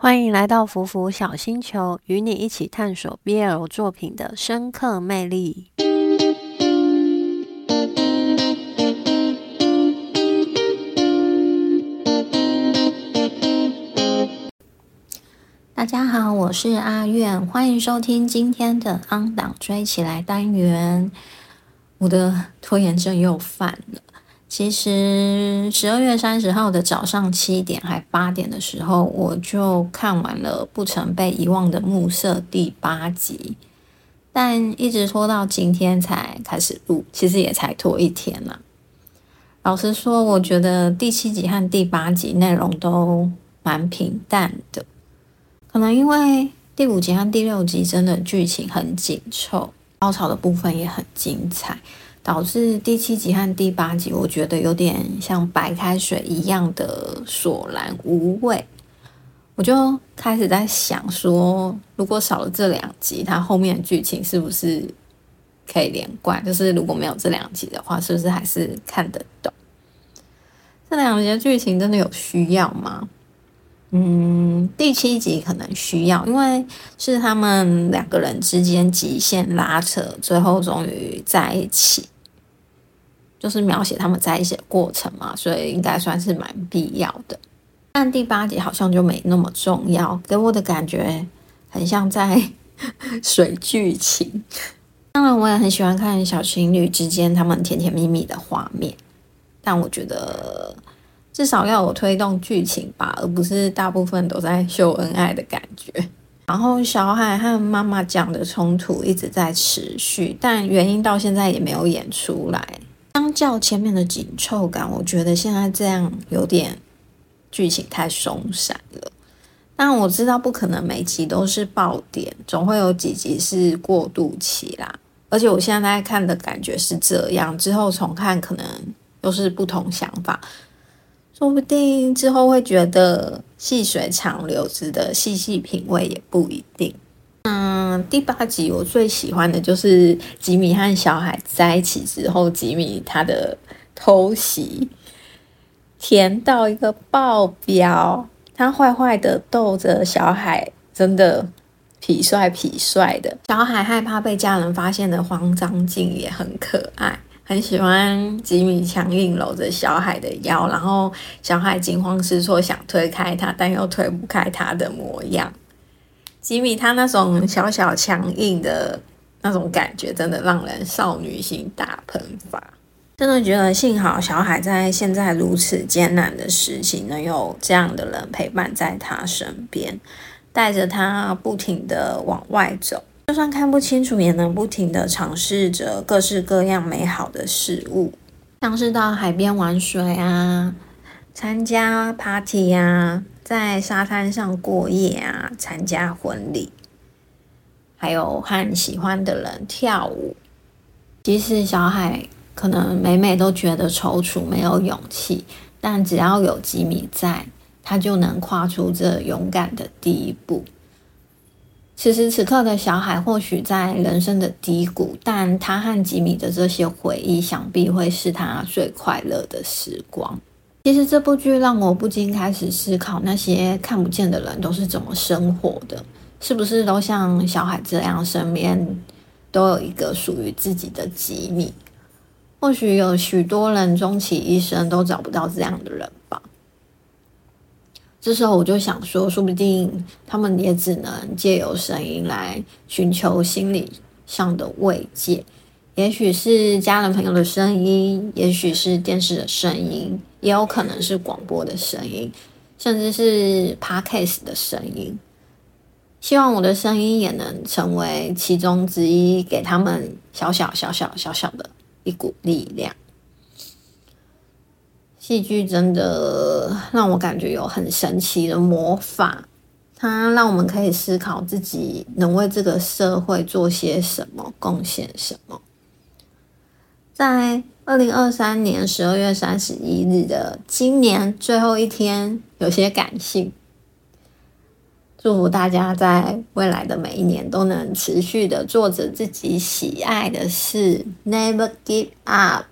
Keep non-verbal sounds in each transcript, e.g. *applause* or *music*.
欢迎来到福福小星球，与你一起探索 BL 作品的深刻魅力。大家好，我是阿苑，欢迎收听今天的 On 档追起来单元。我的拖延症又犯了。其实十二月三十号的早上七点还八点的时候，我就看完了《不曾被遗忘的暮色》第八集，但一直拖到今天才开始录，其实也才拖一天了。老实说，我觉得第七集和第八集内容都蛮平淡的，可能因为第五集和第六集真的剧情很紧凑，高潮的部分也很精彩。导致第七集和第八集，我觉得有点像白开水一样的索然无味。我就开始在想说，如果少了这两集，它后面的剧情是不是可以连贯？就是如果没有这两集的话，是不是还是看得懂？这两集的剧情真的有需要吗？嗯，第七集可能需要，因为是他们两个人之间极限拉扯，最后终于在一起。就是描写他们在一起的过程嘛，所以应该算是蛮必要的。但第八集好像就没那么重要，给我的感觉很像在 *laughs* 水剧情。当然，我也很喜欢看小情侣之间他们甜甜蜜蜜的画面，但我觉得至少要有推动剧情吧，而不是大部分都在秀恩爱的感觉。然后小海和妈妈讲的冲突一直在持续，但原因到现在也没有演出来。相较前面的紧凑感，我觉得现在这样有点剧情太松散了。但我知道不可能每集都是爆点，总会有几集是过渡期啦。而且我现在看的感觉是这样，之后重看可能又是不同想法，说不定之后会觉得细水长流，值得细细品味，也不一定。嗯，第八集我最喜欢的就是吉米和小海在一起之后，吉米他的偷袭甜到一个爆表，他坏坏的逗着小海，真的痞帅痞帅的。小海害怕被家人发现的慌张劲也很可爱，很喜欢吉米强硬搂着小海的腰，然后小海惊慌失措想推开他，但又推不开他的模样。吉米他那种小小强硬的那种感觉，真的让人少女心大喷发。真的觉得幸好小海在现在如此艰难的时期，能有这样的人陪伴在他身边，带着他不停的往外走，就算看不清楚，也能不停的尝试着各式各样美好的事物，像是到海边玩水啊，参加 party 啊。在沙滩上过夜啊，参加婚礼，还有和喜欢的人跳舞。即使小海可能每每都觉得踌躇，没有勇气，但只要有吉米在，他就能跨出这勇敢的第一步。此时此刻的小海或许在人生的低谷，但他和吉米的这些回忆，想必会是他最快乐的时光。其实这部剧让我不禁开始思考，那些看不见的人都是怎么生活的？是不是都像小海这样，身边都有一个属于自己的吉米？或许有许多人终其一生都找不到这样的人吧。这时候我就想说，说不定他们也只能借由声音来寻求心理上的慰藉。也许是家人朋友的声音，也许是电视的声音，也有可能是广播的声音，甚至是 podcast 的声音。希望我的声音也能成为其中之一，给他们小小小小小小的一股力量。戏剧真的让我感觉有很神奇的魔法，它让我们可以思考自己能为这个社会做些什么，贡献什么。在二零二三年十二月三十一日的今年最后一天，有些感性。祝福大家在未来的每一年都能持续的做着自己喜爱的事，Never give up。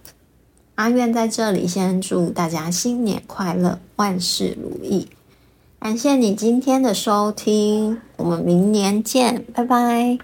阿愿在这里先祝大家新年快乐，万事如意。感谢你今天的收听，我们明年见，拜拜。